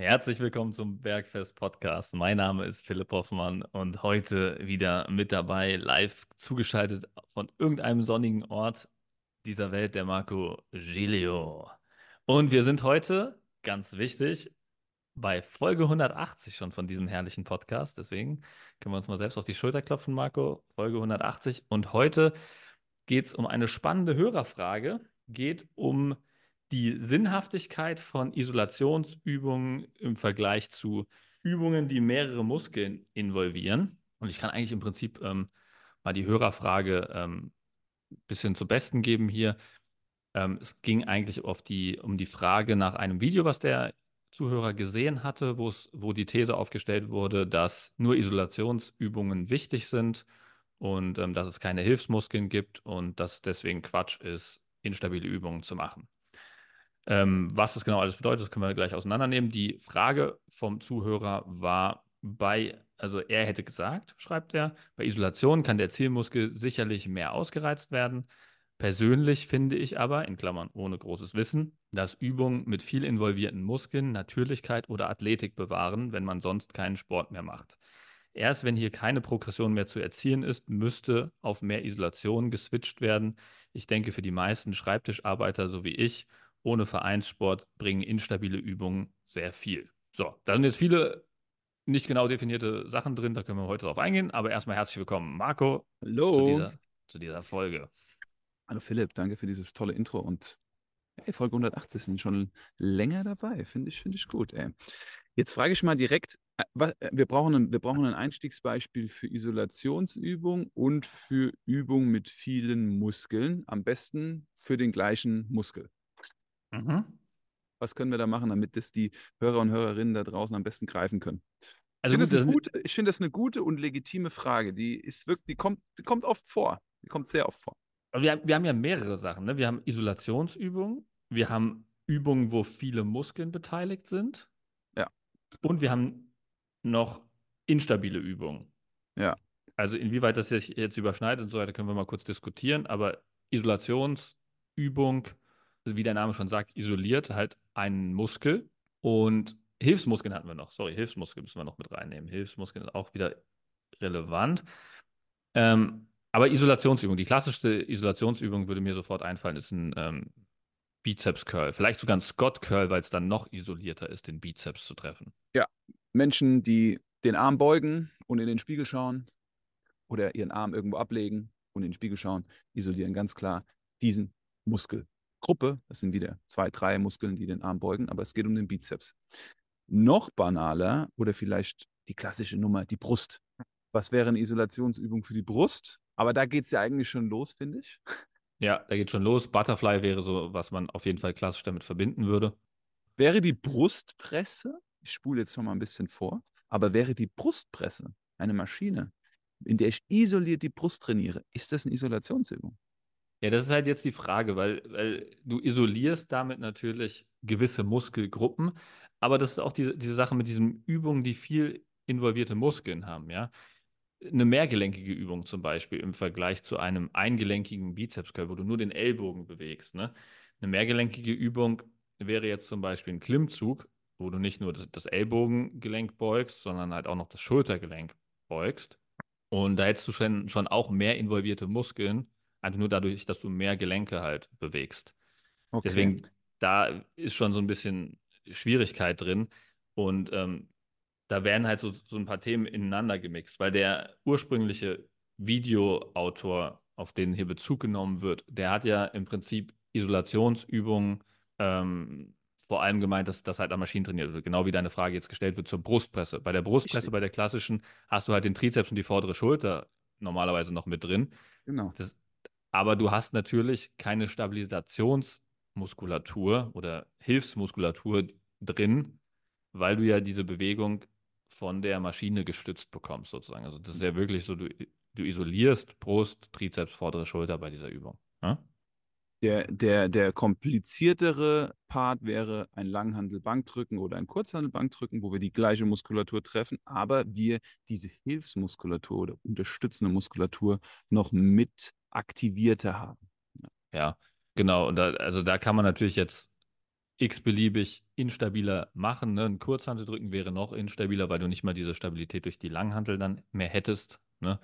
Herzlich willkommen zum Bergfest Podcast. Mein Name ist Philipp Hoffmann und heute wieder mit dabei, live zugeschaltet von irgendeinem sonnigen Ort dieser Welt, der Marco Giglio. Und wir sind heute, ganz wichtig, bei Folge 180 schon von diesem herrlichen Podcast. Deswegen können wir uns mal selbst auf die Schulter klopfen, Marco. Folge 180. Und heute geht es um eine spannende Hörerfrage. Geht um die Sinnhaftigkeit von Isolationsübungen im Vergleich zu Übungen, die mehrere Muskeln involvieren. Und ich kann eigentlich im Prinzip ähm, mal die Hörerfrage ähm, ein bisschen zu Besten geben hier. Ähm, es ging eigentlich auf die, um die Frage nach einem Video, was der Zuhörer gesehen hatte, wo die These aufgestellt wurde, dass nur Isolationsübungen wichtig sind und ähm, dass es keine Hilfsmuskeln gibt und dass deswegen Quatsch ist, instabile Übungen zu machen. Ähm, was das genau alles bedeutet, das können wir gleich auseinandernehmen. Die Frage vom Zuhörer war bei, also er hätte gesagt, schreibt er, bei Isolation kann der Zielmuskel sicherlich mehr ausgereizt werden. Persönlich finde ich aber, in Klammern ohne großes Wissen, dass Übungen mit viel involvierten Muskeln Natürlichkeit oder Athletik bewahren, wenn man sonst keinen Sport mehr macht. Erst wenn hier keine Progression mehr zu erzielen ist, müsste auf mehr Isolation geswitcht werden. Ich denke, für die meisten Schreibtischarbeiter so wie ich ohne Vereinssport bringen instabile Übungen sehr viel. So, da sind jetzt viele nicht genau definierte Sachen drin, da können wir heute drauf eingehen. Aber erstmal herzlich willkommen, Marco, Hallo. Zu, dieser, zu dieser Folge. Hallo Philipp, danke für dieses tolle Intro und hey, Folge 180 sind schon länger dabei. Finde ich, finde ich gut. Ey. Jetzt frage ich mal direkt, äh, äh, wir brauchen, ein, wir brauchen ein Einstiegsbeispiel für Isolationsübung und für Übung mit vielen Muskeln. Am besten für den gleichen Muskel. Mhm. Was können wir da machen, damit das die Hörer und Hörerinnen da draußen am besten greifen können? Also ich finde das, gute, find das eine gute und legitime Frage. Die ist wirklich, die kommt, die kommt oft vor. Die kommt sehr oft vor. Wir, wir haben ja mehrere Sachen. Ne? Wir haben Isolationsübungen, wir haben Übungen, wo viele Muskeln beteiligt sind. Ja. Und wir haben noch instabile Übungen. Ja. Also inwieweit das sich jetzt überschneidet und so weiter, können wir mal kurz diskutieren. Aber Isolationsübung wie der Name schon sagt, isoliert halt einen Muskel. Und Hilfsmuskeln hatten wir noch. Sorry, Hilfsmuskeln müssen wir noch mit reinnehmen. Hilfsmuskeln ist auch wieder relevant. Ähm, aber Isolationsübung, die klassischste Isolationsübung würde mir sofort einfallen, ist ein ähm, Bizeps-Curl. Vielleicht sogar ein Scott-Curl, weil es dann noch isolierter ist, den Bizeps zu treffen. Ja, Menschen, die den Arm beugen und in den Spiegel schauen oder ihren Arm irgendwo ablegen und in den Spiegel schauen, isolieren ganz klar diesen Muskel. Gruppe. Das sind wieder zwei, drei Muskeln, die den Arm beugen, aber es geht um den Bizeps. Noch banaler oder vielleicht die klassische Nummer, die Brust. Was wäre eine Isolationsübung für die Brust? Aber da geht es ja eigentlich schon los, finde ich. Ja, da geht schon los. Butterfly wäre so, was man auf jeden Fall klassisch damit verbinden würde. Wäre die Brustpresse, ich spule jetzt schon mal ein bisschen vor, aber wäre die Brustpresse eine Maschine, in der ich isoliert die Brust trainiere, ist das eine Isolationsübung? Ja, das ist halt jetzt die Frage, weil, weil du isolierst damit natürlich gewisse Muskelgruppen, aber das ist auch diese, diese Sache mit diesen Übungen, die viel involvierte Muskeln haben, ja. Eine mehrgelenkige Übung zum Beispiel im Vergleich zu einem eingelenkigen Bizepscurl, wo du nur den Ellbogen bewegst. Ne? Eine mehrgelenkige Übung wäre jetzt zum Beispiel ein Klimmzug, wo du nicht nur das, das Ellbogengelenk beugst, sondern halt auch noch das Schultergelenk beugst. Und da hättest du schon, schon auch mehr involvierte Muskeln Einfach nur dadurch, dass du mehr Gelenke halt bewegst. Okay. Deswegen, da ist schon so ein bisschen Schwierigkeit drin. Und ähm, da werden halt so, so ein paar Themen ineinander gemixt, weil der ursprüngliche Videoautor, auf den hier Bezug genommen wird, der hat ja im Prinzip Isolationsübungen ähm, vor allem gemeint, dass das halt an Maschinen trainiert wird. Genau wie deine Frage jetzt gestellt wird zur Brustpresse. Bei der Brustpresse, bei der klassischen, hast du halt den Trizeps und die vordere Schulter normalerweise noch mit drin. Genau. Das, aber du hast natürlich keine Stabilisationsmuskulatur oder Hilfsmuskulatur drin, weil du ja diese Bewegung von der Maschine gestützt bekommst, sozusagen. Also das ist ja wirklich so, du, du isolierst Brust, Trizeps, vordere Schulter bei dieser Übung. Ja? Der, der, der kompliziertere Part wäre ein Langhandelbankdrücken oder ein Kurzhandelbankdrücken, wo wir die gleiche Muskulatur treffen, aber wir diese Hilfsmuskulatur oder unterstützende Muskulatur noch mit aktivierter haben. Ja, genau. Und da, also da kann man natürlich jetzt x-beliebig instabiler machen. Ne? Ein Kurzhanteldrücken wäre noch instabiler, weil du nicht mal diese Stabilität durch die Langhantel dann mehr hättest. Ne?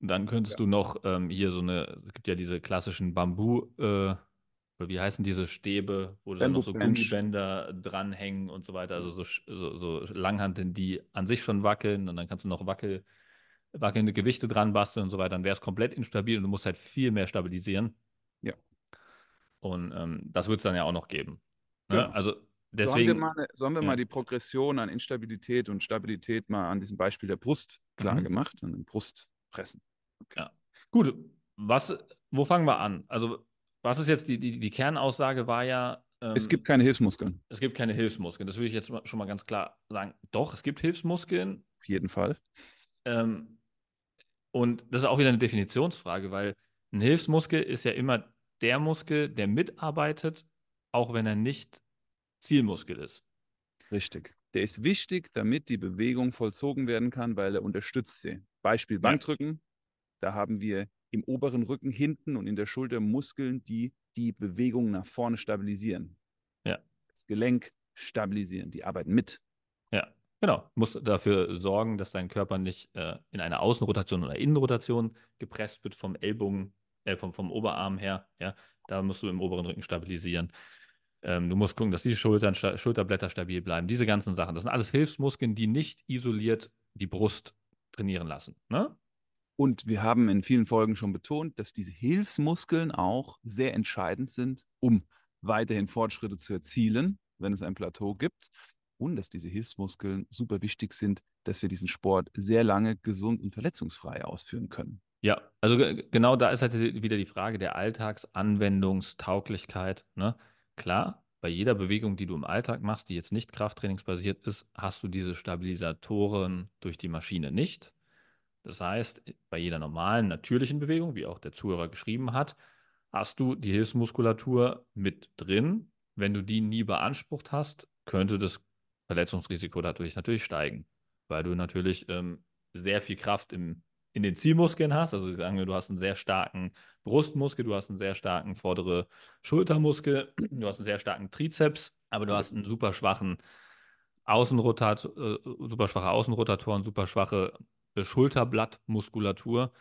Dann könntest Ja. du noch ähm, hier so eine, es gibt ja diese klassischen Bambu, äh, oder wie heißen diese Stäbe, wo dann noch so. Gummibänder dranhängen und so weiter, also so, so, so Langhanteln, die an sich schon wackeln und dann kannst du noch wackel, wackelnde Gewichte dran basteln und so weiter, dann wäre es komplett instabil und du musst halt viel mehr stabilisieren. Ja. Und ähm, das wird es dann ja auch noch geben. Ne? Genau. Also So haben wir, deswegen, mal, eine- so haben wir ja. mal die Progression an Instabilität und Stabilität mal an diesem Beispiel der Brust klar Mhm. gemacht, an dem Brustpressen. Ja. Gut, was, wo fangen wir an? Also, was ist jetzt die, die, die Kernaussage war ja, ähm, Es gibt keine Hilfsmuskeln, es gibt keine Hilfsmuskeln. Das will ich jetzt schon mal ganz klar sagen. Doch, es gibt Hilfsmuskeln. auf jeden Fall. Ähm, und das ist auch wieder eine Definitionsfrage, weil ein Hilfsmuskel ist ja immer der Muskel, der mitarbeitet, auch wenn er nicht Zielmuskel ist. Richtig. Der ist wichtig, damit die Bewegung vollzogen werden kann, weil er unterstützt sie. Beispiel Bankdrücken. Da haben wir im oberen Rücken hinten und in der Schulter Muskeln, die die Bewegung nach vorne stabilisieren. Ja. Das Gelenk stabilisieren. Die arbeiten mit. Genau. Musst dafür sorgen, dass dein Körper nicht äh, in eine Außenrotation oder Innenrotation gepresst wird vom Ellbogen, äh, vom, vom Oberarm her. Ja, da musst du im oberen Rücken stabilisieren. Ähm, du musst gucken, dass die Schultern, sta Schulterblätter stabil bleiben. Diese ganzen Sachen. Das sind alles Hilfsmuskeln, die nicht isoliert die Brust trainieren lassen. Ne? Und wir haben in vielen Folgen schon betont, dass diese Hilfsmuskeln auch sehr entscheidend sind, um weiterhin Fortschritte zu erzielen, wenn es ein Plateau gibt. Und dass diese Hilfsmuskeln super wichtig sind, dass wir diesen Sport sehr lange gesund und verletzungsfrei ausführen können. Ja, also ge- genau da ist halt wieder die Frage der Alltagsanwendungstauglichkeit. Ne? Klar, bei jeder Bewegung, die du im Alltag machst, die jetzt nicht krafttrainingsbasiert ist, hast du diese Stabilisatoren durch die Maschine nicht. Das heißt, bei jeder normalen, natürlichen Bewegung, wie auch der Zuhörer geschrieben hat, hast du die Hilfsmuskulatur mit drin. Wenn du die nie beansprucht hast, könnte das Verletzungsrisiko dadurch natürlich steigen, weil du natürlich ähm, sehr viel Kraft im, in den Zielmuskeln hast. Also sagen wir, du hast einen sehr starken Brustmuskel, du hast einen sehr starken vordere Schultermuskel, du hast einen sehr starken Trizeps, aber du hast einen super schwachen Außenrotat, äh, super schwache Außenrotatoren, super schwache äh, Schulterblattmuskulatur.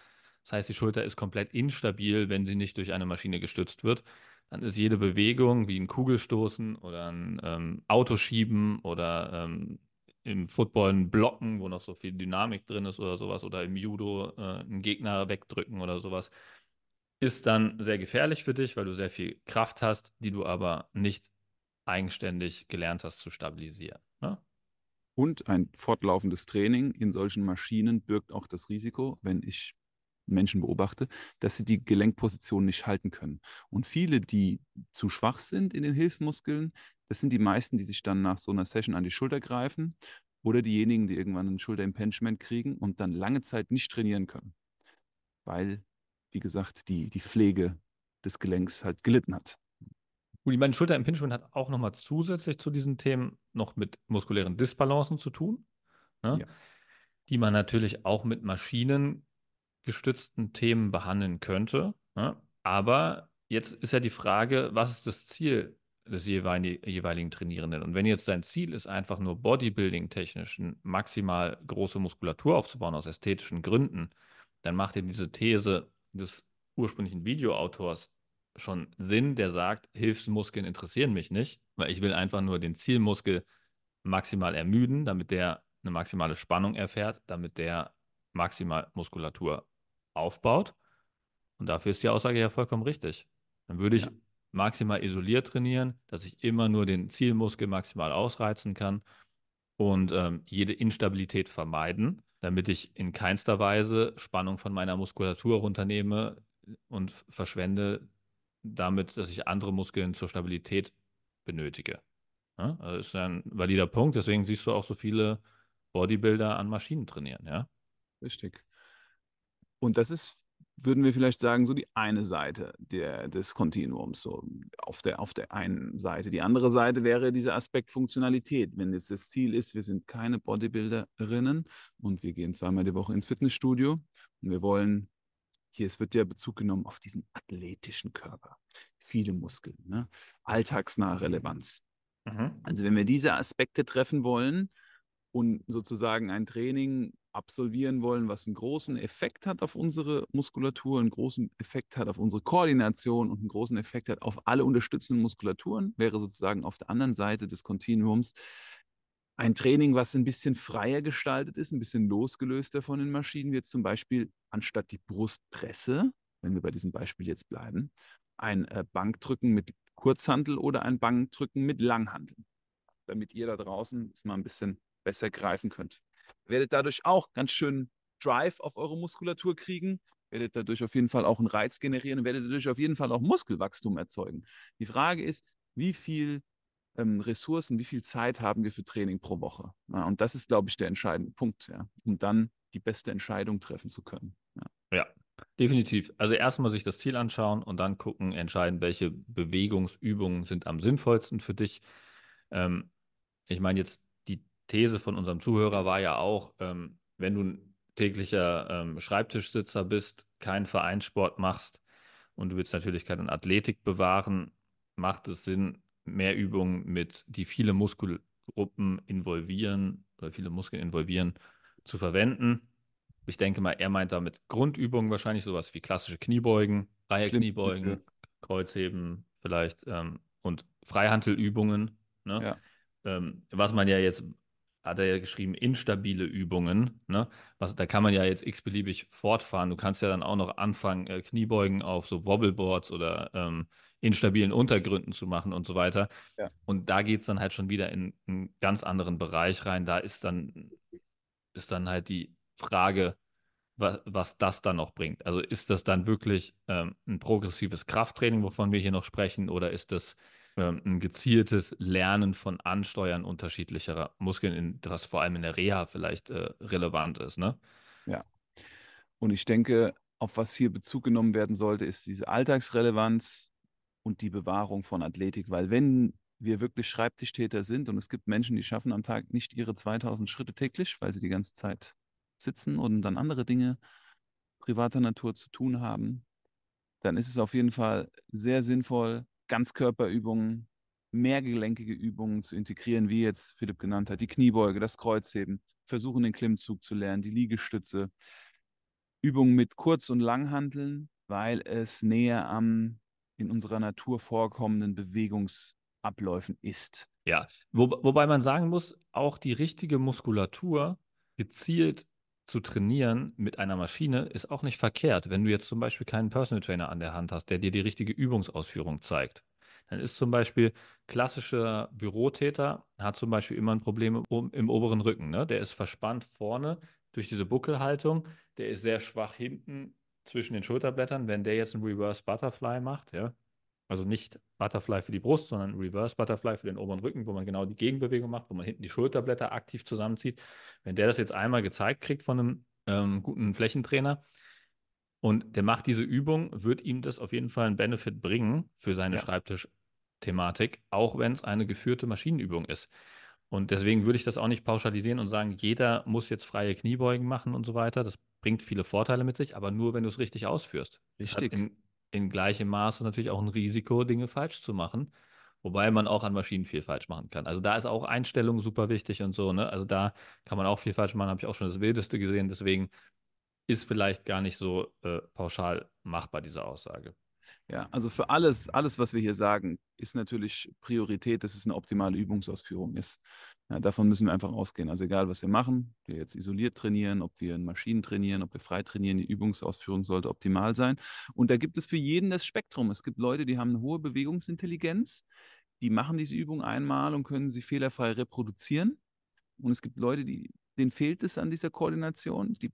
Das heißt, die Schulter ist komplett instabil, wenn sie nicht durch eine Maschine gestützt wird. Dann ist jede Bewegung wie ein Kugelstoßen oder ein ähm, Autoschieben oder ähm, im Football ein Blocken, wo noch so viel Dynamik drin ist oder sowas, oder im Judo äh, einen Gegner wegdrücken oder sowas, ist dann sehr gefährlich für dich, weil du sehr viel Kraft hast, die du aber nicht eigenständig gelernt hast zu stabilisieren. Ne? Und ein fortlaufendes Training in solchen Maschinen birgt auch das Risiko, wenn ich Menschen beobachte, dass sie die Gelenkposition nicht halten können. Und viele, die zu schwach sind in den Hilfsmuskeln, das sind die meisten, die sich dann nach so einer Session an die Schulter greifen oder diejenigen, die irgendwann ein Schulterimpingement kriegen und dann lange Zeit nicht trainieren können, weil, wie gesagt, die, die Pflege des Gelenks halt gelitten hat. Gut, ich meine, Schulterimpingement hat auch nochmal zusätzlich zu diesen Themen noch mit muskulären Disbalancen zu tun, ne? Ja. die man natürlich auch mit maschinengestützten Themen behandeln könnte. Ne? Aber jetzt ist ja die Frage, was ist das Ziel des jeweiligen, Trainierenden? Und wenn jetzt dein Ziel ist, einfach nur Bodybuilding-technisch maximal große Muskulatur aufzubauen aus ästhetischen Gründen, dann macht dir diese These des ursprünglichen Videoautors schon Sinn, der sagt, Hilfsmuskeln interessieren mich nicht, weil ich will einfach nur den Zielmuskel maximal ermüden, damit der eine maximale Spannung erfährt, damit der maximal Muskulatur aufbaut. Und dafür ist die Aussage ja vollkommen richtig. Dann würde ich Ja. maximal isoliert trainieren, dass ich immer nur den Zielmuskel maximal ausreizen kann und ähm, jede Instabilität vermeiden, damit ich in keinster Weise Spannung von meiner Muskulatur runternehme und verschwende damit, dass ich andere Muskeln zur Stabilität benötige. Ja, also ist ein valider Punkt, deswegen siehst du auch so viele Bodybuilder an Maschinen trainieren, ja. Richtig. Und das ist, würden wir vielleicht sagen, so die eine Seite der, des Kontinuums, so auf der, auf der einen Seite. Die andere Seite wäre dieser Aspekt Funktionalität. Wenn jetzt das Ziel ist, wir sind keine Bodybuilderinnen und wir gehen zweimal die Woche ins Fitnessstudio und wir wollen, hier, es wird ja Bezug genommen auf diesen athletischen Körper. viele Muskeln. Ne? Alltagsnahe Relevanz. Mhm. Also wenn wir diese Aspekte treffen wollen und sozusagen ein Training absolvieren wollen, was einen großen Effekt hat auf unsere Muskulatur, einen großen Effekt hat auf unsere Koordination und einen großen Effekt hat auf alle unterstützenden Muskulaturen, wäre sozusagen auf der anderen Seite des Kontinuums ein Training, was ein bisschen freier gestaltet ist, ein bisschen losgelöster von den Maschinen, wird zum Beispiel anstatt die Brustpresse, wenn wir bei diesem Beispiel jetzt bleiben, ein äh, Bankdrücken mit Kurzhantel oder ein Bankdrücken mit Langhantel, damit ihr da draußen es mal ein bisschen besser greifen könnt. Werdet dadurch auch ganz schön Drive auf eure Muskulatur kriegen, werdet dadurch auf jeden Fall auch einen Reiz generieren und werdet dadurch auf jeden Fall auch Muskelwachstum erzeugen. Die Frage ist, wie viel ähm, Ressourcen, wie viel Zeit haben wir für Training pro Woche? Ja, und das ist, glaube ich, der entscheidende Punkt, ja, um dann die beste Entscheidung treffen zu können. Ja. ja. Definitiv. Also erstmal sich das Ziel anschauen und dann gucken, entscheiden, welche Bewegungsübungen sind am sinnvollsten für dich. Ähm, ich meine, jetzt These von unserem Zuhörer war ja auch, ähm, wenn du ein täglicher ähm, Schreibtischsitzer bist, keinen Vereinssport machst und du willst Natürlichkeit und Athletik bewahren, macht es Sinn, mehr Übungen mit, die viele Muskelgruppen involvieren oder viele Muskeln involvieren, zu verwenden. Ich denke mal, er meint damit Grundübungen wahrscheinlich sowas wie klassische Kniebeugen, freie Kniebeugen, Kreuzheben vielleicht ähm, und Freihantelübungen. Ne? Ja. Ähm, was man ja jetzt, hat er ja geschrieben, instabile Übungen. Ne? Was, da kann man ja jetzt x-beliebig fortfahren. Du kannst ja dann auch noch anfangen, äh, Kniebeugen auf so Wobbleboards oder ähm, instabilen Untergründen zu machen und so weiter. Ja. Und da geht es dann halt schon wieder in einen ganz anderen Bereich rein. Da ist dann, ist dann halt die Frage, was, was das dann noch bringt. Also ist das dann wirklich ähm, ein progressives Krafttraining, wovon wir hier noch sprechen, oder ist das ein gezieltes Lernen von Ansteuern unterschiedlicher Muskeln, in, was vor allem in der Reha vielleicht äh, relevant ist, ne? Ja. Und ich denke, auf was hier Bezug genommen werden sollte, ist diese Alltagsrelevanz und die Bewahrung von Athletik. Weil wenn wir wirklich Schreibtischtäter sind und es gibt Menschen, die schaffen am Tag nicht ihre 2000 Schritte täglich, weil sie die ganze Zeit sitzen und dann andere Dinge privater Natur zu tun haben, dann ist es auf jeden Fall sehr sinnvoll, Ganzkörperübungen, mehrgelenkige Übungen zu integrieren, wie jetzt Philipp genannt hat, die Kniebeuge, das Kreuzheben, versuchen den Klimmzug zu lernen, die Liegestütze, Übungen mit Kurz- und Langhanteln, weil es näher am in unserer Natur vorkommenden Bewegungsabläufen ist. Ja, Wo, wobei man sagen muss, auch die richtige Muskulatur gezielt zu trainieren mit einer Maschine ist auch nicht verkehrt. Wenn du jetzt zum Beispiel keinen Personal Trainer an der Hand hast, der dir die richtige Übungsausführung zeigt, dann ist zum Beispiel klassischer Bürotäter, hat zum Beispiel immer ein Problem im, im oberen Rücken. Ne? Der ist verspannt vorne durch diese Buckelhaltung, der ist sehr schwach hinten zwischen den Schulterblättern, wenn der jetzt ein Reverse Butterfly macht, ja, also nicht Butterfly für die Brust, sondern Reverse Butterfly für den oberen Rücken, wo man genau die Gegenbewegung macht, wo man hinten die Schulterblätter aktiv zusammenzieht. Wenn der das jetzt einmal gezeigt kriegt von einem ähm, guten Flächentrainer und der macht diese Übung, wird ihm das auf jeden Fall einen Benefit bringen für seine ja. Schreibtisch-Thematik, auch wenn es eine geführte Maschinenübung ist. Und deswegen würde ich das auch nicht pauschalisieren und sagen, jeder muss jetzt freie Kniebeugen machen und so weiter. Das bringt viele Vorteile mit sich, aber nur, wenn du es richtig ausführst. Richtig. In, in gleichem Maße natürlich auch ein Risiko, Dinge falsch zu machen. Wobei man auch an Maschinen viel falsch machen kann. Also da ist auch Einstellung super wichtig und so. Ne? Also da kann man auch viel falsch machen, habe ich auch schon das Wildeste gesehen. Deswegen ist vielleicht gar nicht so äh, pauschal machbar, diese Aussage. Ja, also für alles, alles, was wir hier sagen, ist natürlich Priorität, dass es eine optimale Übungsausführung ist. Ja, davon müssen wir einfach ausgehen. Also egal, was wir machen, wir jetzt isoliert trainieren, ob wir in Maschinen trainieren, ob wir frei trainieren, die Übungsausführung sollte optimal sein. Und da gibt es für jeden das Spektrum. Es gibt Leute, die haben eine hohe Bewegungsintelligenz, die machen diese Übung einmal und können sie fehlerfrei reproduzieren. Und es gibt Leute, die, denen fehlt es an dieser Koordination. Die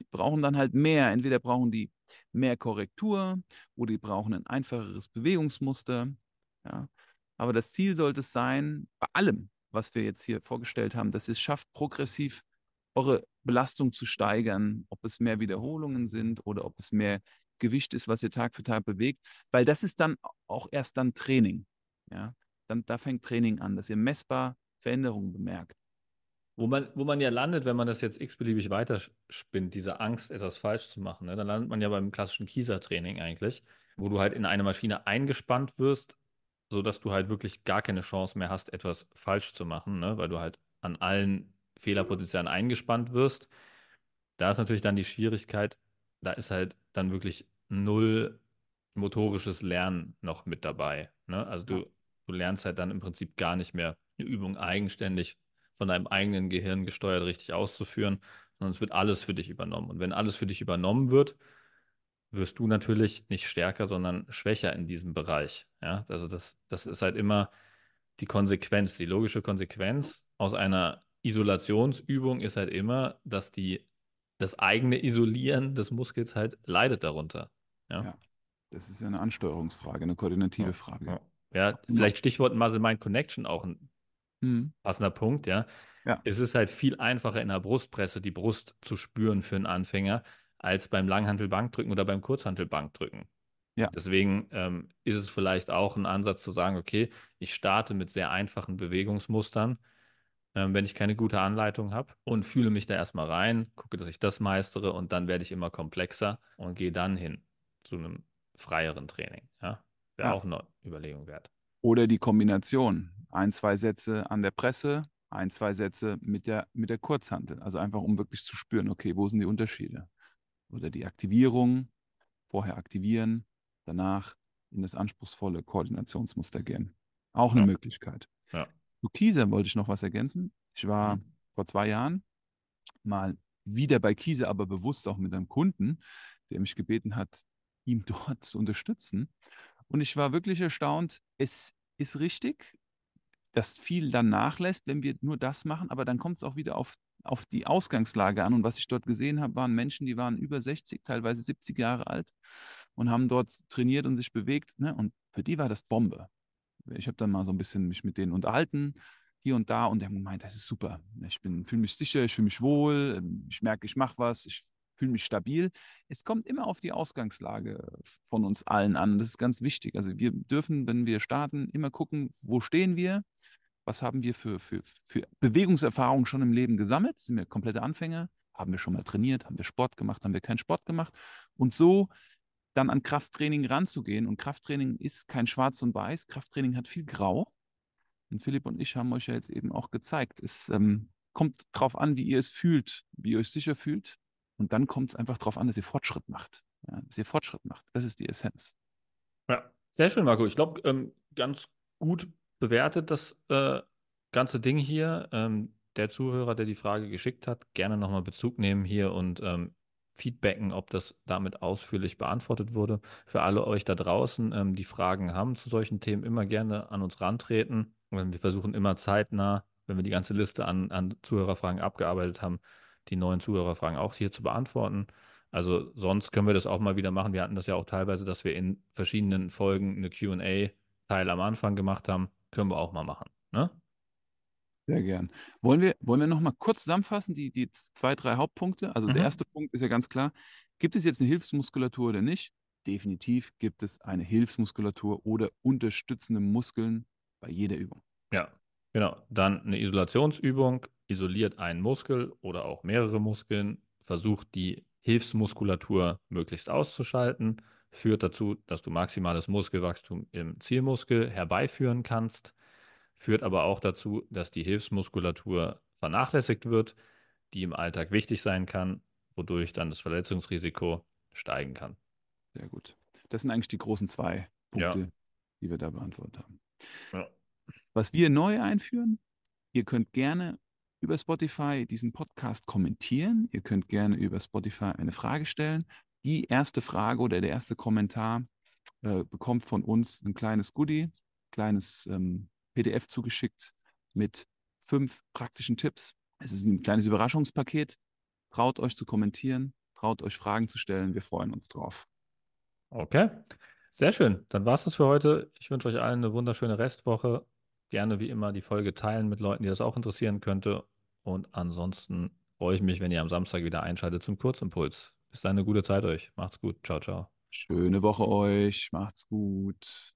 die brauchen dann halt mehr. Entweder brauchen die mehr Korrektur oder die brauchen ein einfacheres Bewegungsmuster. Ja. Aber das Ziel sollte es sein, bei allem, was wir jetzt hier vorgestellt haben, dass es schafft, progressiv eure Belastung zu steigern, ob es mehr Wiederholungen sind oder ob es mehr Gewicht ist, was ihr Tag für Tag bewegt, weil das ist dann auch erst dann Training. Ja, dann da fängt Training an, dass ihr messbar Veränderungen bemerkt. Wo man, wo man ja landet, wenn man das jetzt x-beliebig weiterspinnt, diese Angst, etwas falsch zu machen, ne? dann landet man ja beim klassischen Kieser-Training eigentlich. wo du halt in eine Maschine eingespannt wirst, sodass du halt wirklich gar keine Chance mehr hast, etwas falsch zu machen, ne? weil du halt an allen Fehlerpotenzialen eingespannt wirst. Da ist natürlich dann die Schwierigkeit, da ist halt dann wirklich null motorisches Lernen noch mit dabei. Ne? Also du, du lernst halt dann im Prinzip gar nicht mehr eine Übung eigenständig von deinem eigenen Gehirn gesteuert richtig auszuführen, sondern es wird alles für dich übernommen. Und wenn alles für dich übernommen wird, wirst du natürlich nicht stärker, sondern schwächer in diesem Bereich. Ja, also das, das ist halt immer die Konsequenz, die logische Konsequenz aus einer Isolationsübung ist halt immer, dass die, das eigene Isolieren des Muskels halt leidet darunter. Ja. ja das ist ja eine Ansteuerungsfrage, eine koordinative ja. Frage. Ja, vielleicht Stichwort Muscle Mind Connection auch ein mhm. passender Punkt, ja. ja. Es ist halt viel einfacher in der Brustpresse die Brust zu spüren für einen Anfänger, als beim Langhantelbankdrücken oder beim Kurzhantelbankdrücken. Ja. Deswegen ähm, ist es vielleicht auch ein Ansatz zu sagen, okay, ich starte mit sehr einfachen Bewegungsmustern, ähm, wenn ich keine gute Anleitung habe und fühle mich da erstmal rein, gucke, dass ich das meistere und dann werde ich immer komplexer und gehe dann hin zu einem freieren Training. Ja? Wäre ja. auch eine Überlegung wert. Oder die Kombination. Ein, zwei Sätze an der Presse, ein, zwei Sätze mit der, mit der Kurzhantel. Also einfach, um wirklich zu spüren, okay, wo sind die Unterschiede? Oder die Aktivierung, vorher aktivieren, danach in das anspruchsvolle Koordinationsmuster gehen. Auch eine ja. Möglichkeit. Ja. Zu Kieser wollte ich noch was ergänzen. Ich war mhm. vor zwei Jahren mal wieder bei Kieser, aber bewusst auch mit einem Kunden, der mich gebeten hat, ihm dort zu unterstützen. Und ich war wirklich erstaunt. Es ist richtig, dass viel dann nachlässt, wenn wir nur das machen, aber dann kommt es auch wieder auf auf die Ausgangslage an. Und was ich dort gesehen habe, waren Menschen, die waren über 60, teilweise 70 Jahre alt und haben dort trainiert und sich bewegt. Ne? Und für die war das Bombe. Ich habe dann mal so ein bisschen mich mit denen unterhalten, hier und da, und die haben gemeint, das ist super. Ich fühle mich sicher, ich fühle mich wohl, ich merke, ich mache was, ich fühle mich stabil. Es kommt immer auf die Ausgangslage von uns allen an. Das ist ganz wichtig. Also wir dürfen, wenn wir starten, immer gucken, wo stehen wir, was haben wir für, für, für Bewegungserfahrungen schon im Leben gesammelt? Sind wir komplette Anfänger? Haben wir schon mal trainiert? Haben wir Sport gemacht? Haben wir keinen Sport gemacht? Und so dann an Krafttraining ranzugehen. Und Krafttraining ist kein Schwarz und Weiß. Krafttraining hat viel Grau. Und Philipp und ich haben euch ja jetzt eben auch gezeigt. Es ähm, kommt darauf an, wie ihr es fühlt, wie ihr euch sicher fühlt. Und dann kommt es einfach darauf an, dass ihr Fortschritt macht. Ja, dass ihr Fortschritt macht. Das ist die Essenz. Ja, sehr schön, Marco. Ich glaube, ähm, ganz gut bewertet das äh, ganze Ding hier. Ähm, der Zuhörer, der die Frage geschickt hat, gerne nochmal Bezug nehmen hier und ähm, feedbacken, ob das damit ausführlich beantwortet wurde. Für alle euch da draußen, ähm, die Fragen haben zu solchen Themen, immer gerne an uns rantreten. Wir versuchen immer zeitnah, wenn wir die ganze Liste an, an Zuhörerfragen abgearbeitet haben, die neuen Zuhörerfragen auch hier zu beantworten. Also sonst können wir das auch mal wieder machen. Wir hatten das ja auch teilweise, dass wir in verschiedenen Folgen eine QA-Teil am Anfang gemacht haben. Können wir auch mal machen. Ne? Sehr gern. Wollen wir, wollen wir noch mal kurz zusammenfassen, die, die zwei, drei Hauptpunkte? Also mhm. der erste Punkt ist ja ganz klar, gibt es jetzt eine Hilfsmuskulatur oder nicht? Definitiv gibt es eine Hilfsmuskulatur oder unterstützende Muskeln bei jeder Übung. Ja, genau. Dann eine Isolationsübung, isoliert einen Muskel oder auch mehrere Muskeln, versucht die Hilfsmuskulatur möglichst auszuschalten führt dazu, dass du maximales Muskelwachstum im Zielmuskel herbeiführen kannst, führt aber auch dazu, dass die Hilfsmuskulatur vernachlässigt wird, die im Alltag wichtig sein kann, wodurch dann das Verletzungsrisiko steigen kann. Sehr gut. Das sind eigentlich die großen zwei Punkte, ja. die wir da beantwortet haben. Ja. Was wir neu einführen, ihr könnt gerne über Spotify diesen Podcast kommentieren. Ihr könnt gerne über Spotify eine Frage stellen die erste Frage oder der erste Kommentar äh, bekommt von uns ein kleines Goodie, kleines ähm, PDF zugeschickt mit fünf praktischen Tipps. Es ist ein kleines Überraschungspaket. Traut euch zu kommentieren, traut euch Fragen zu stellen. Wir freuen uns drauf. Okay, sehr schön. Dann war es das für heute. Ich wünsche euch allen eine wunderschöne Restwoche. Gerne wie immer die Folge teilen mit Leuten, die das auch interessieren könnte. Und ansonsten freue ich mich, wenn ihr am Samstag wieder einschaltet zum Kurzimpuls. Dann eine gute Zeit euch. Macht's gut. Ciao, ciao. Schöne Woche euch. Macht's gut.